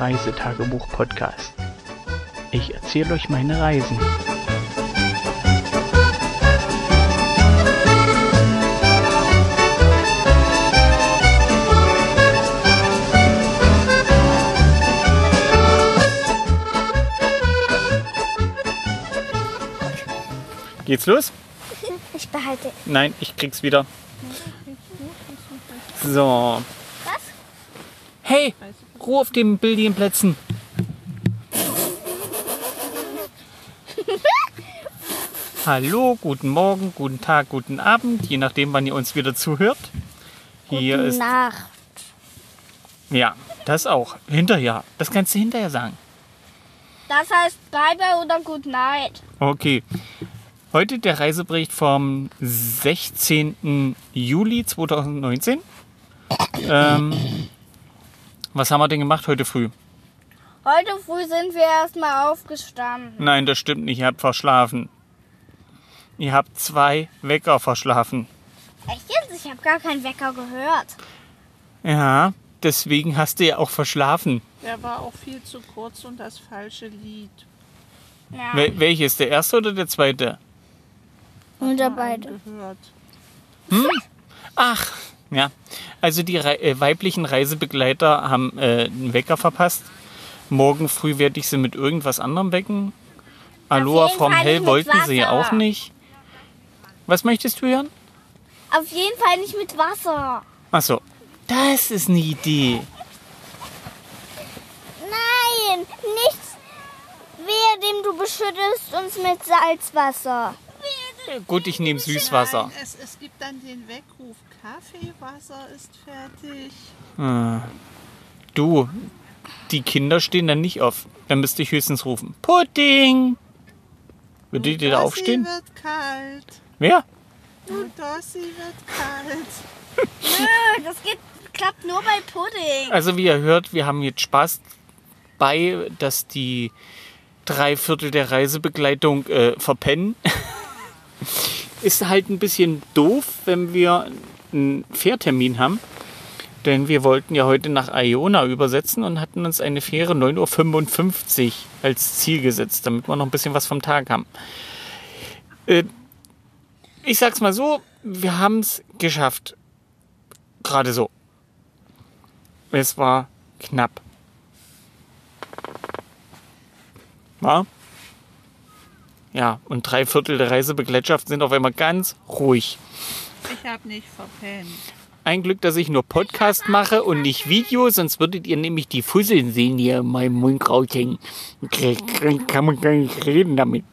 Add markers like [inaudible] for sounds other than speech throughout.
Reisetagebuch-Podcast. Ich erzähle euch meine Reisen. Geht's los? Ich behalte. Nein, ich krieg's wieder. So. Hey, Ruhe auf den Billienplätzen. [laughs] Hallo, guten Morgen, guten Tag, guten Abend, je nachdem, wann ihr uns wieder zuhört. Hier Gute ist. Nacht. Ja, das auch. Hinterher. Das kannst du hinterher sagen. Das heißt Bye Bye oder Good Night. Okay. Heute der Reisebericht vom 16. Juli 2019. Ähm, was haben wir denn gemacht heute früh? Heute früh sind wir erstmal aufgestanden. Nein, das stimmt nicht. Ihr habt verschlafen. Ihr habt zwei Wecker verschlafen. Echt jetzt? Ich habe gar keinen Wecker gehört. Ja, deswegen hast du ja auch verschlafen. Der war auch viel zu kurz und das falsche Lied. Ja. Wel welches? Der erste oder der zweite? Unter beide. Gehört. Ach, ja. Also die Rei äh, weiblichen Reisebegleiter haben äh, einen Wecker verpasst. Morgen früh werde ich sie mit irgendwas anderem wecken. Aloha vom Hell wollten sie ja auch nicht. Was möchtest du hören? Auf jeden Fall nicht mit Wasser. Achso, das ist eine Idee. Nein, nichts. Wehe dem du beschüttest uns mit Salzwasser. Gut, ich nehme Süßwasser. Nein, es, es gibt dann den Weckruf. Kaffeewasser ist fertig. Du, die Kinder stehen dann nicht auf. Dann müsste ich höchstens rufen. Pudding! Würdet ihr da Dossi aufstehen? wird kalt. Wer? Du Dossi wird kalt. [laughs] Nö, das geht, klappt nur bei Pudding. Also wie ihr hört, wir haben jetzt Spaß bei, dass die drei Viertel der Reisebegleitung äh, verpennen. [laughs] Ist halt ein bisschen doof, wenn wir einen Fährtermin haben. Denn wir wollten ja heute nach Iona übersetzen und hatten uns eine Fähre 9.55 Uhr als Ziel gesetzt, damit wir noch ein bisschen was vom Tag haben. Äh, ich sag's mal so, wir haben es geschafft. Gerade so. Es war knapp. War? Ja, und drei Viertel der Reisebegleitschaft sind auf einmal ganz ruhig. Ich habe nicht verpennt. Ein Glück, dass ich nur Podcast mache und nicht Video, sonst würdet ihr nämlich die Fusseln sehen, die in meinem Mund raushängen. Kann man gar nicht reden damit.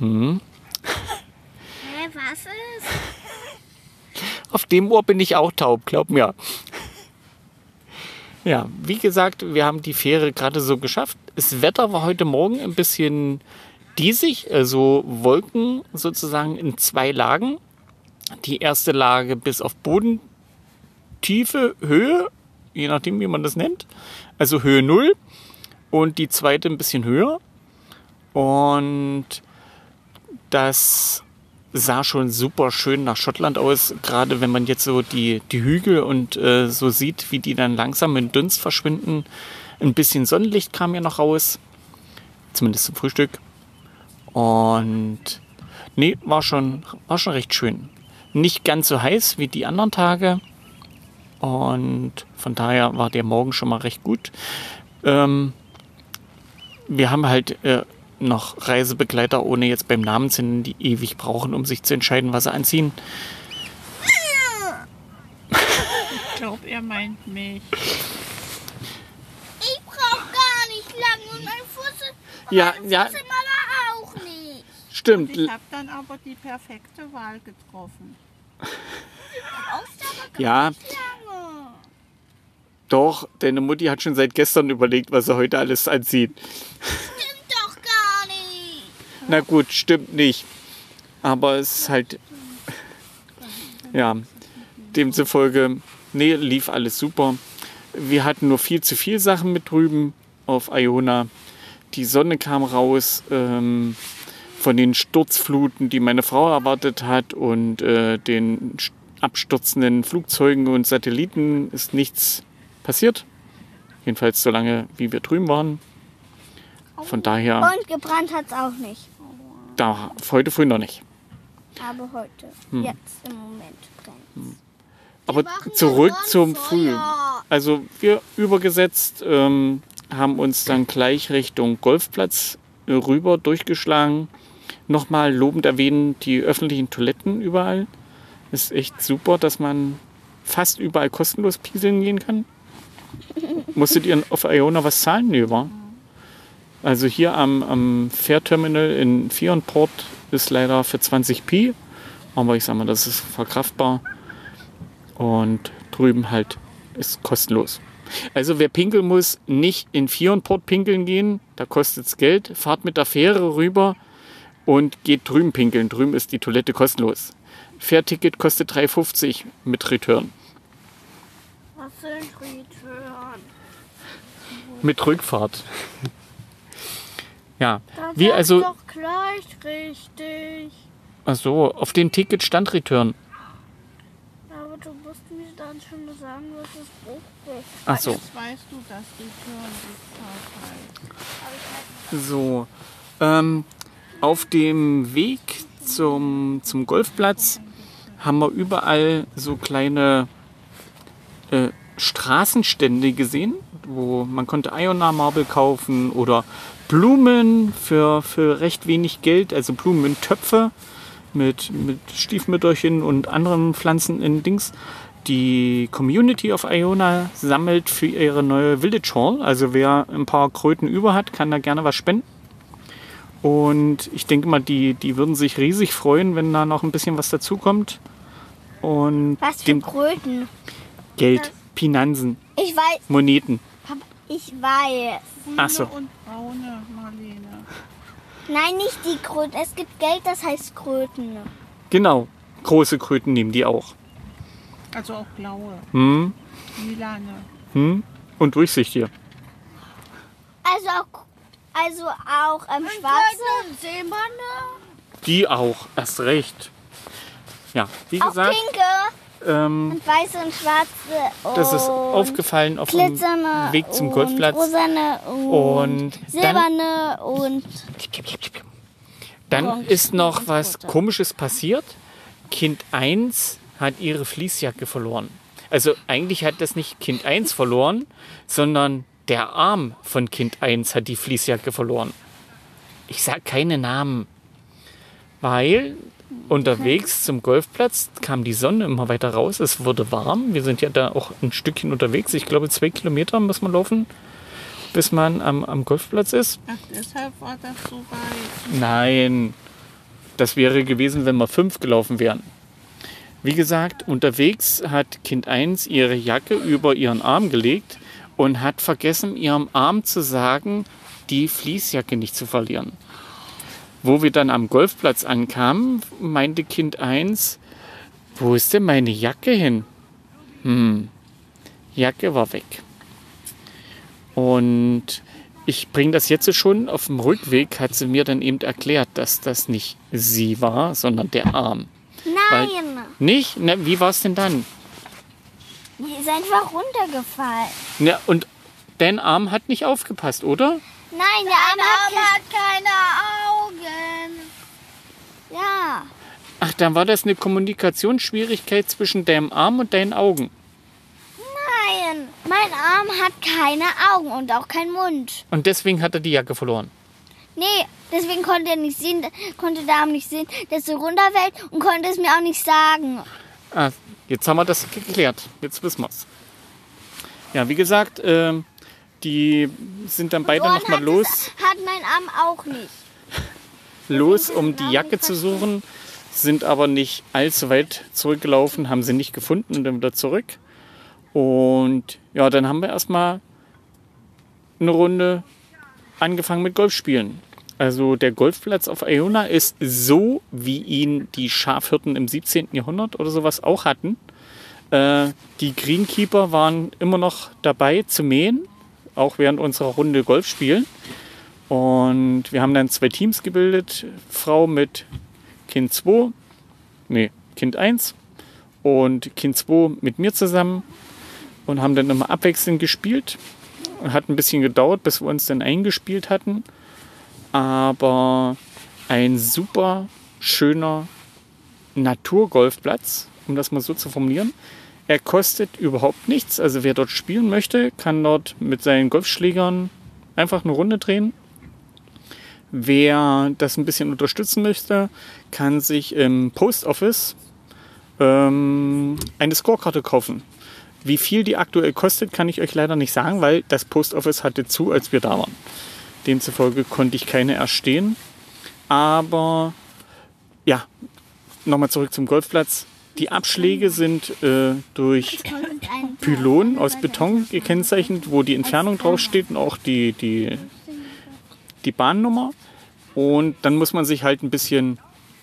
Hä, was ist? Auf dem Ohr bin ich auch taub, glaub mir. Ja, wie gesagt, wir haben die Fähre gerade so geschafft. Das Wetter war heute Morgen ein bisschen diesig, also Wolken sozusagen in zwei Lagen. Die erste Lage bis auf Bodentiefe, Höhe, je nachdem, wie man das nennt. Also Höhe 0. Und die zweite ein bisschen höher. Und das sah schon super schön nach Schottland aus, gerade wenn man jetzt so die, die Hügel und äh, so sieht, wie die dann langsam in Dunst verschwinden. Ein bisschen Sonnenlicht kam ja noch raus, zumindest zum Frühstück. Und nee, war schon, war schon recht schön. Nicht ganz so heiß wie die anderen Tage. Und von daher war der Morgen schon mal recht gut. Ähm, wir haben halt äh, noch Reisebegleiter, ohne jetzt beim Namen zu nennen, die ewig brauchen, um sich zu entscheiden, was sie anziehen. Ich glaube, er meint mich. Ich brauch gar nicht lang und mein Fuß, Ja, ja, Fuß. Stimmt. Ich habe dann aber die perfekte Wahl getroffen. Ja, doch, deine Mutti hat schon seit gestern überlegt, was sie heute alles anzieht. Stimmt doch gar nicht. Na gut, stimmt nicht. Aber es ist halt. Ja, demzufolge, nee, lief alles super. Wir hatten nur viel zu viel Sachen mit drüben auf Iona. Die Sonne kam raus ähm, von den Sturzfluten, die meine Frau erwartet hat und äh, den abstürzenden Flugzeugen und Satelliten ist nichts passiert. Jedenfalls so lange, wie wir drüben waren. Von daher, Und gebrannt hat es auch nicht. da, heute früh noch nicht. Aber heute, Hm. jetzt im Moment brennt Aber zurück zum Früh. Also wir übergesetzt ähm, haben uns dann gleich Richtung Golfplatz rüber durchgeschlagen. Nochmal lobend erwähnen, die öffentlichen Toiletten überall. Ist echt super, dass man fast überall kostenlos pieseln gehen kann. Musstet ihr auf Iona was zahlen? Nee, war. Also hier am, am Fährterminal in Fiorenport ist leider für 20p. Aber ich sag mal, das ist verkraftbar. Und drüben halt ist kostenlos. Also wer pinkeln muss, nicht in Fiorenport pinkeln gehen, da kostet es Geld. Fahrt mit der Fähre rüber und geht drüben pinkeln. Drüben ist die Toilette kostenlos. Fährticket kostet 3,50 mit Return. Was sind Return? Mit Rückfahrt. ja, wie also, doch gleich richtig. also auf dem Ticket stand Return. Aber du musst mir dann schon sagen, was es ist. Ach so. Jetzt weißt du, dass Return die Zeit heißt. So, ähm, auf dem Weg zum, zum Golfplatz haben wir überall so kleine äh, Straßenstände gesehen, wo man konnte Iona Marble kaufen oder Blumen für, für recht wenig Geld, also Blumentöpfe mit, mit Stiefmütterchen und anderen Pflanzen in Dings. Die Community auf Iona sammelt für ihre neue Village Hall. Also wer ein paar Kröten über hat, kann da gerne was spenden. Und ich denke mal, die, die würden sich riesig freuen, wenn da noch ein bisschen was dazukommt. Und Was für dem Kröten? Geld, Finanzen, Ich weiß, Moneten. Papa, ich weiß. Ach so. und braune Marlene. Nein, nicht die Kröten. Es gibt Geld, das heißt Kröten. Genau, große Kröten nehmen die auch. Also auch blaue, Hm, lilane. hm. Und durchsichtige. Also auch, also auch ähm, schwarze. Silberne. Die auch, erst recht. Ja, wie Auch gesagt, pinke ähm, und weiße und schwarze. das ist und aufgefallen auf dem Weg zum und Golfplatz. Rosane und, Und dann- silberne und Dann ist noch und was rote. Komisches passiert. Kind 1 hat ihre Fließjacke verloren. Also eigentlich hat das nicht Kind 1 verloren, sondern der Arm von Kind 1 hat die Fließjacke verloren. Ich sage keine Namen, weil unterwegs zum Golfplatz kam die Sonne immer weiter raus. Es wurde warm. Wir sind ja da auch ein Stückchen unterwegs. Ich glaube, zwei Kilometer muss man laufen, bis man am, am Golfplatz ist. Ach, deshalb war das so weit. Nein, das wäre gewesen, wenn wir fünf gelaufen wären. Wie gesagt, unterwegs hat Kind 1 ihre Jacke über ihren Arm gelegt und hat vergessen, ihrem Arm zu sagen, die Fließjacke nicht zu verlieren. Wo wir dann am Golfplatz ankamen, meinte Kind 1, wo ist denn meine Jacke hin? Hm, Jacke war weg. Und ich bringe das jetzt schon auf dem Rückweg, hat sie mir dann eben erklärt, dass das nicht sie war, sondern der Arm. Nein, Nicht? Na, wie war es denn dann? Die ist einfach runtergefallen. Na, und dein Arm hat nicht aufgepasst, oder? Nein, der Arm, hat, keine Augen. Ja. Ach, dann war das eine Kommunikationsschwierigkeit zwischen deinem Arm und deinen Augen. Nein, mein Arm hat keine Augen und auch keinen Mund. Und deswegen hat er die Jacke verloren. Nee, deswegen konnte er nicht sehen, konnte der Arm nicht sehen, dass er runterfällt und konnte es mir auch nicht sagen. Ah, jetzt haben wir das geklärt. Jetzt wissen wir's. Ja, wie gesagt, ähm, die sind dann beide nochmal los. Es, hat mein Arm auch nicht. [laughs] los, um die Jacke zu suchen, sind aber nicht allzu weit zurückgelaufen, haben sie nicht gefunden und dann wieder zurück. Und ja, dann haben wir erstmal eine Runde angefangen mit Golfspielen. Also der Golfplatz auf Iona ist so, wie ihn die Schafhirten im 17. Jahrhundert oder sowas auch hatten. Äh, die Greenkeeper waren immer noch dabei zu mähen, auch während unserer Runde Golf spielen. Und wir haben dann zwei Teams gebildet. Frau mit Kind 2, nee, Kind 1 und Kind 2 mit mir zusammen und haben dann immer abwechselnd gespielt. Hat ein bisschen gedauert, bis wir uns dann eingespielt hatten. Aber ein super schöner Naturgolfplatz, um das mal so zu formulieren. Er kostet überhaupt nichts. Also wer dort spielen möchte, kann dort mit seinen Golfschlägern einfach eine Runde drehen. Wer das ein bisschen unterstützen möchte, kann sich im Post Office ähm, eine Scorekarte kaufen. Wie viel die aktuell kostet, kann ich euch leider nicht sagen, weil das Post Office hatte zu, als wir da waren. Demzufolge konnte ich keine erstehen. Aber ja, nochmal zurück zum Golfplatz. Die Abschläge sind äh, durch Pylonen aus Beton gekennzeichnet, wo die Entfernung draufsteht und auch die, die, die Bahnnummer. Und dann muss man sich halt ein bisschen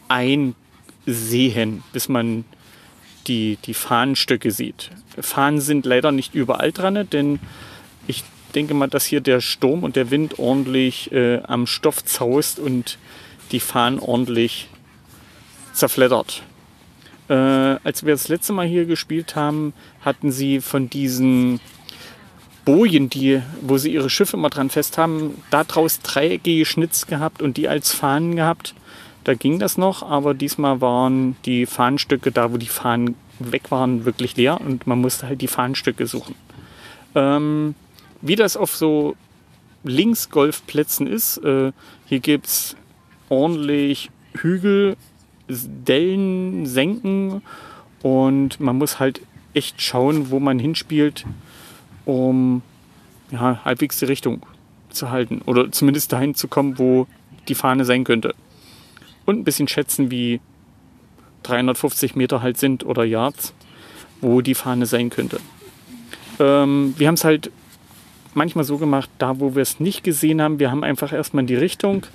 einsehen, bis man die, die Fahnenstücke sieht. Fahnen sind leider nicht überall dran, denn ich denke mal, dass hier der Sturm und der Wind ordentlich äh, am Stoff zaust und die Fahnen ordentlich zerfleddert. Äh, als wir das letzte Mal hier gespielt haben, hatten sie von diesen Bojen, die, wo sie ihre Schiffe immer dran fest haben, daraus dreieckige Schnitz gehabt und die als Fahnen gehabt. Da ging das noch, aber diesmal waren die Fahnenstücke da, wo die Fahnen weg waren, wirklich leer und man musste halt die Fahnenstücke suchen. Ähm, wie das auf so Linksgolfplätzen ist, äh, hier gibt es ordentlich Hügel, Dellen, Senken und man muss halt echt schauen, wo man hinspielt, um ja, halbwegs die Richtung zu halten oder zumindest dahin zu kommen, wo die Fahne sein könnte. Und ein bisschen schätzen, wie 350 Meter halt sind oder Yards, wo die Fahne sein könnte. Ähm, wir haben es halt manchmal so gemacht, da wo wir es nicht gesehen haben, wir haben einfach erstmal die Richtung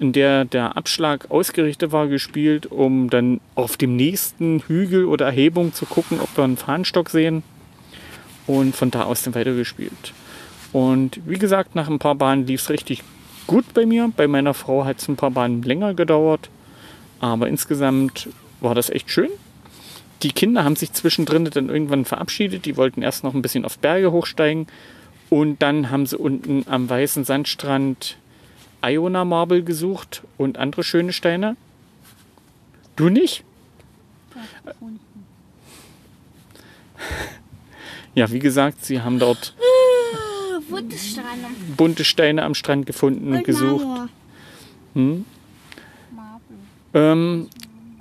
in der der Abschlag ausgerichtet war, gespielt, um dann auf dem nächsten Hügel oder Erhebung zu gucken, ob wir einen Fahnenstock sehen. Und von da aus dann weitergespielt. Und wie gesagt, nach ein paar Bahnen lief es richtig gut bei mir. Bei meiner Frau hat es ein paar Bahnen länger gedauert. Aber insgesamt war das echt schön. Die Kinder haben sich zwischendrin dann irgendwann verabschiedet. Die wollten erst noch ein bisschen auf Berge hochsteigen. Und dann haben sie unten am weißen Sandstrand Iona Marble gesucht und andere schöne Steine. Du nicht? Ja, wie gesagt, sie haben dort Bunte Steine. bunte Steine am Strand gefunden und gesucht. Hm? Ähm,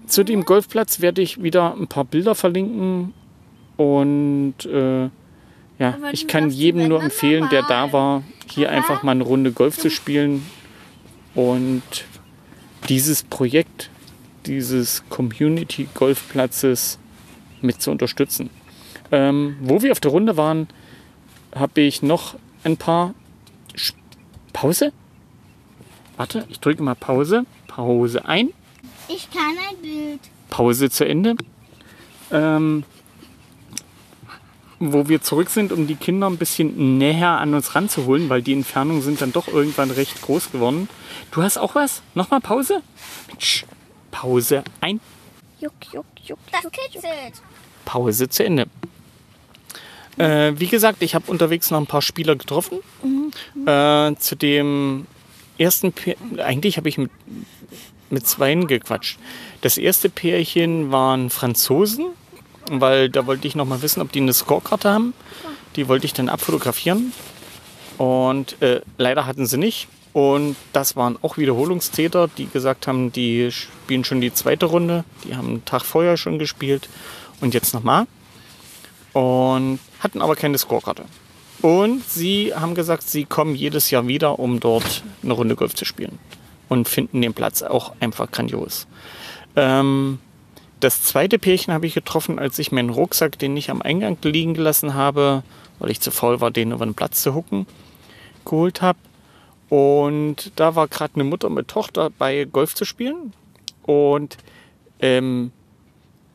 zu dem Golfplatz werde ich wieder ein paar Bilder verlinken und äh, ja, ich kann jedem nur empfehlen, der da war, hier einfach mal eine Runde Golf zu spielen und dieses Projekt dieses Community Golfplatzes mit zu unterstützen. Ähm, wo wir auf der Runde waren, habe ich noch ein paar Sch Pause. Warte, ich drücke mal Pause. Pause ein. Ich kann ein Bild. Pause zu Ende. Ähm, wo wir zurück sind, um die Kinder ein bisschen näher an uns ranzuholen, weil die Entfernungen sind dann doch irgendwann recht groß geworden. Du hast auch was? Nochmal Pause? Mensch, Pause ein. Juck, juck, juck. Das kitzelt. Pause zu Ende. Äh, wie gesagt, ich habe unterwegs noch ein paar Spieler getroffen. Äh, zu dem ersten, Pär eigentlich habe ich mit, mit zweien gequatscht. Das erste Pärchen waren Franzosen, weil da wollte ich noch mal wissen, ob die eine Scorekarte haben. Die wollte ich dann abfotografieren. Und äh, leider hatten sie nicht. Und das waren auch Wiederholungstäter, die gesagt haben, die spielen schon die zweite Runde. Die haben einen Tag vorher schon gespielt. Und jetzt nochmal. Und hatten aber keine Scorekarte. Und sie haben gesagt, sie kommen jedes Jahr wieder, um dort eine Runde Golf zu spielen. Und finden den Platz auch einfach grandios. Ähm, das zweite Pärchen habe ich getroffen, als ich meinen Rucksack, den ich am Eingang liegen gelassen habe, weil ich zu faul war, den über den Platz zu hucken, geholt habe. Und da war gerade eine Mutter mit Tochter bei Golf zu spielen. Und ähm,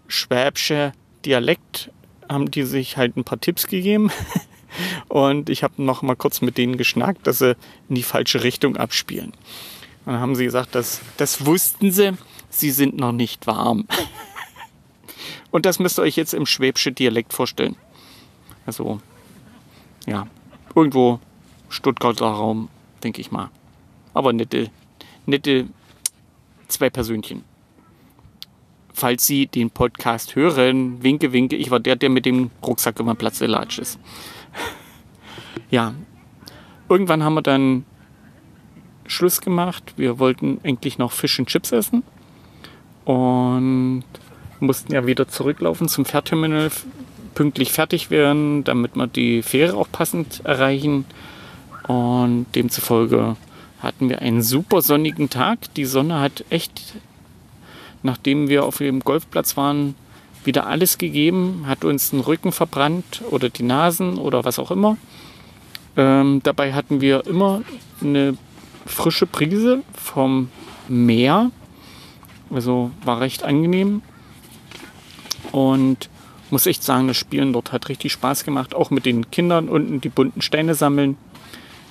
schwäbische Dialekt haben die sich halt ein paar Tipps gegeben. [laughs] Und ich habe noch mal kurz mit denen geschnackt, dass sie in die falsche Richtung abspielen. Und dann haben sie gesagt, das, das wussten sie, sie sind noch nicht warm. [laughs] Und das müsst ihr euch jetzt im schwäbischen Dialekt vorstellen. Also, ja, irgendwo Stuttgarter Raum, denke ich mal. Aber nette, nette zwei Persönchen. Falls Sie den Podcast hören, winke, winke, ich war der, der mit dem Rucksack immer Platz gelatscht ist. Ja, irgendwann haben wir dann Schluss gemacht. Wir wollten endlich noch Fisch und Chips essen und mussten ja wieder zurücklaufen zum Fährterminal, pünktlich fertig werden, damit wir die Fähre auch passend erreichen. Und demzufolge hatten wir einen super sonnigen Tag. Die Sonne hat echt, nachdem wir auf dem Golfplatz waren, wieder alles gegeben, hat uns den Rücken verbrannt oder die Nasen oder was auch immer. Ähm, dabei hatten wir immer eine frische Brise vom Meer. Also war recht angenehm. Und muss echt sagen, das Spielen dort hat richtig Spaß gemacht. Auch mit den Kindern unten die bunten Steine sammeln.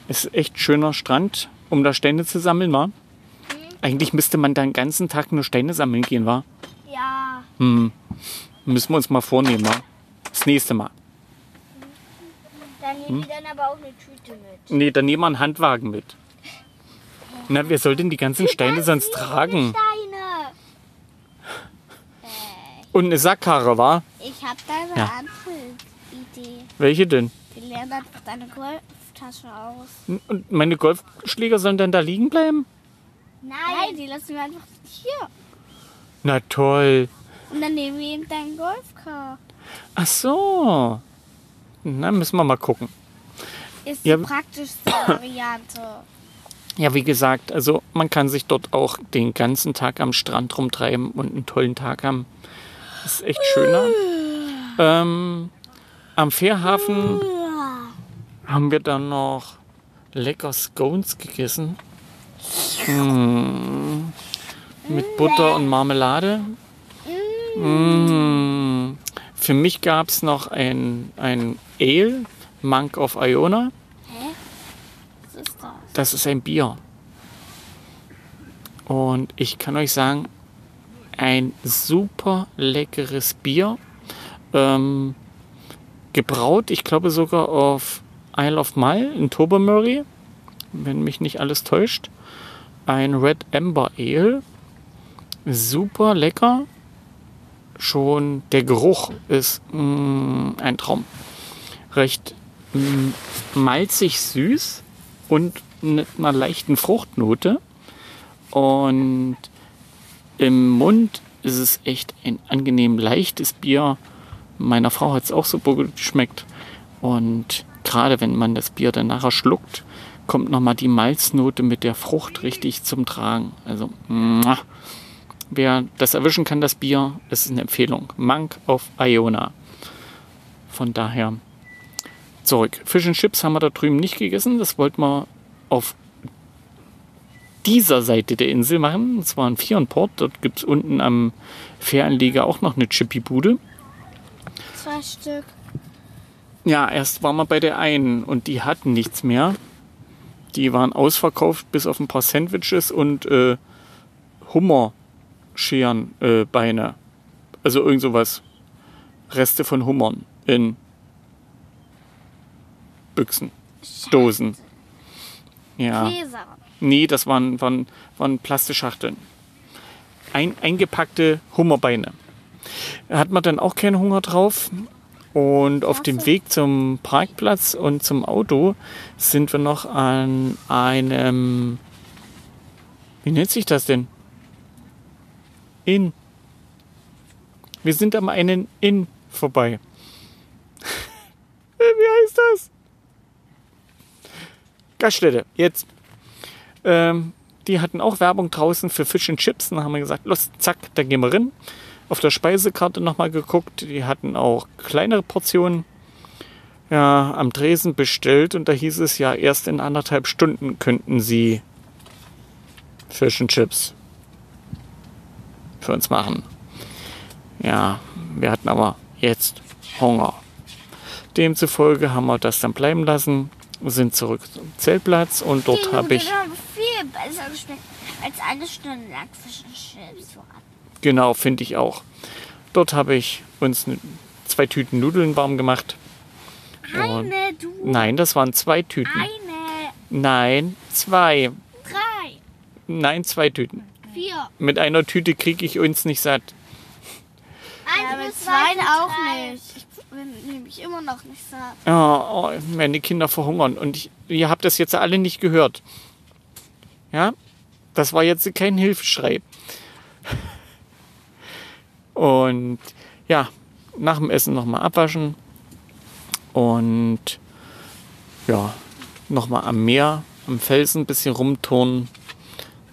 Es ist echt schöner Strand, um da Steine zu sammeln, war. Eigentlich müsste man da den ganzen Tag nur Steine sammeln gehen, war. Ja. Hm. Müssen wir uns mal vornehmen, wa? Das nächste Mal. Dann nehmen die dann aber auch eine Tüte mit. Nee, dann nehmen wir einen Handwagen mit. Na, wer soll denn die ganzen Steine sonst tragen? Steine. Und eine Sackkarre, war? Ich habe da eine Ja. andere Idee. Welche denn? Wir lernen einfach deine Golftasche aus. Und meine Golfschläger sollen dann da liegen bleiben? Nein, die lassen wir einfach hier. Na toll. Und dann nehmen wir eben deinen Golfcar. Ach so. Na, müssen wir mal gucken. Ist Ja. die praktischste [coughs] Variante. Ja, wie gesagt, also man kann sich dort auch den ganzen Tag am Strand rumtreiben und einen tollen Tag haben. Das ist echt schöner. Ähm, am Fährhafen haben wir dann noch lecker Scones gegessen. Mm. Mit Butter und Marmelade. Mm. Für mich gab es noch ein, ein Ale, Monk of Iona. Das ist ein Bier. Und ich kann euch sagen, ein super leckeres Bier. Ähm, gebraut, ich glaube sogar auf Isle of Mull in Tobermory, wenn mich nicht alles täuscht. Ein Red Amber Ale. Super lecker. Schon der Geruch ist mm, ein Traum. Recht mm, malzig süß und mit einer leichten Fruchtnote. Und im Mund ist es echt ein angenehm leichtes Bier. Meiner Frau hat es auch so gut geschmeckt. Und gerade wenn man das Bier dann nachher schluckt, kommt nochmal die Malznote mit der Frucht richtig zum Tragen. Also, muah. wer das erwischen kann, das Bier, ist eine Empfehlung. Monk of Iona. Von daher zurück. Fish and Chips haben wir da drüben nicht gegessen. Das wollten wir auf dieser Seite der Insel machen. Und zwar in Vierenport. Dort gibt es unten am Fähranleger auch noch eine Chippy-Bude. Zwei Stück. Ja, erst waren wir bei der einen und die hatten nichts mehr. Die waren ausverkauft bis auf ein paar Sandwiches und äh, Hummerscherenbeine. Äh, Beine. also irgend sowas. Reste von Hummern in Büchsen, Dosen. Ja. Gläser. Nee, das waren, waren, waren Plastikschachteln. Ein, eingepackte Hummerbeine. Hat man dann auch keinen Hunger drauf. Und auf dem Weg zum Parkplatz und zum Auto sind wir noch an einem. Wie nennt sich das denn? Inn. Wir sind am einen Inn vorbei. [laughs] Wie heißt das? Gaststätte, jetzt. Ähm, die hatten auch Werbung draußen für Fish and Chips. Dann haben wir gesagt, los, zack, da gehen wir rein. Auf der Speisekarte nochmal geguckt. Die hatten auch kleinere Portionen. Ja, am Dresen bestellt und da hieß es ja, erst in anderthalb Stunden könnten sie Fish and Chips für uns machen. Ja, wir hatten aber jetzt Hunger. Demzufolge haben wir das dann bleiben lassen, sind zurück zum Zeltplatz und dort habe ich besser geschmeckt als eine Stunde lang Fisch und Chips. Genau, finde ich auch. Dort habe ich uns zwei Tüten Nudeln warm gemacht. Und Eine, du. nein, das waren zwei Tüten. Eine. Nein, zwei. Drei, Nein, zwei Tüten. vier. Mit einer Tüte kriege ich uns nicht satt. Eins Ja, mit bis zwei auch drei. nicht. Ich bin nämlich immer noch nicht satt. Oh, oh, meine Kinder verhungern. Und ich, ihr habt das jetzt alle nicht gehört. Ja? Das war jetzt kein Hilfeschrei. Und ja, nach dem Essen nochmal abwaschen. Und ja, nochmal am Meer, am Felsen ein bisschen rumturnen.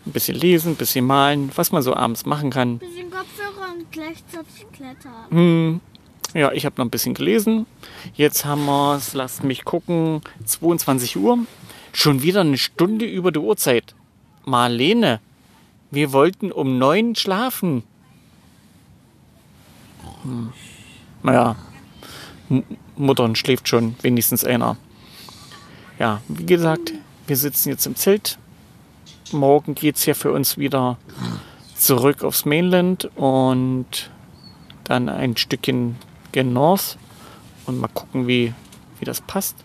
Ein bisschen lesen, ein bisschen malen, was man so abends machen kann. Bisschen Kopfhörer und gleichzeitig klettern. Hm, ja, ich habe noch ein bisschen gelesen. Jetzt haben wir es, lasst mich gucken, 22 Uhr. Schon wieder eine Stunde über die Uhrzeit. Marlene, wir wollten um neun schlafen. Hm. Naja, M Muttern schläft schon, wenigstens einer. Ja, wie gesagt, wir sitzen jetzt im Zelt. Morgen geht's ja für uns wieder zurück aufs Mainland und dann ein Stückchen gen North und mal gucken, wie, wie das passt.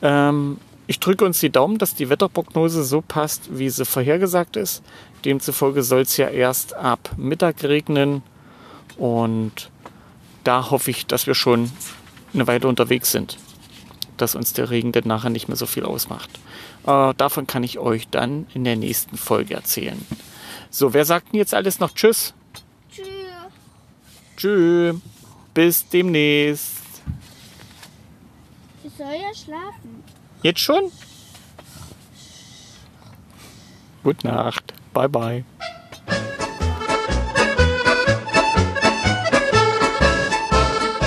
Ähm, ich drücke uns die Daumen, dass die Wetterprognose so passt, wie sie vorhergesagt ist. Demzufolge soll es ja erst ab Mittag regnen und da hoffe ich, dass wir schon eine Weile unterwegs sind, dass uns der Regen dann nachher nicht mehr so viel ausmacht. Äh, davon kann ich euch dann in der nächsten Folge erzählen. So, wer sagt denn jetzt alles noch Tschüss? Tschüss. Tschüss. Bis demnächst. Ich soll ja schlafen. Jetzt schon? Gute Nacht. Bye bye.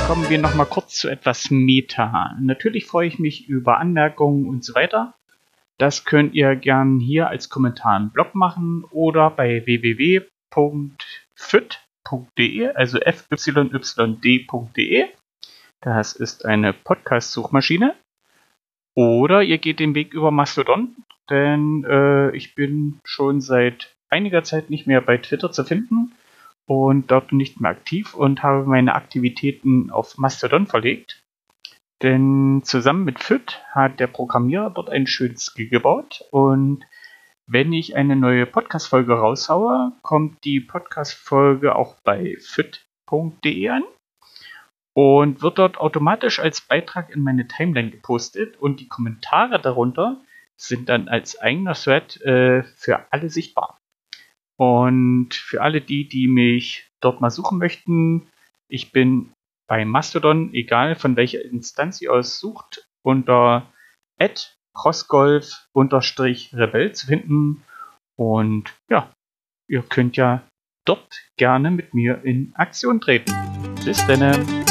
Kommen wir noch mal kurz zu etwas Meta. Natürlich freue ich mich über Anmerkungen und so weiter. Das könnt ihr gern hier als Kommentar im Blog machen oder bei www.fyt.de, also fyyd.de. Das ist eine Podcast-Suchmaschine. Oder ihr geht den Weg über Mastodon, denn äh, ich bin schon seit einiger Zeit nicht mehr bei Twitter zu finden und dort nicht mehr aktiv und habe meine Aktivitäten auf Mastodon verlegt. Denn zusammen mit FIT hat der Programmierer dort ein schönes Skill gebaut und wenn ich eine neue Podcast-Folge raushaue, kommt die Podcast-Folge auch bei fit.de an und wird dort automatisch als Beitrag in meine Timeline gepostet und die Kommentare darunter sind dann als eigener Thread äh, für alle sichtbar. Und für alle die, die mich dort mal suchen möchten, ich bin bei Mastodon, egal von welcher Instanz ihr aus sucht, unter crossgolf-rebell zu finden. Und ja, ihr könnt ja dort gerne mit mir in Aktion treten. Bis dann.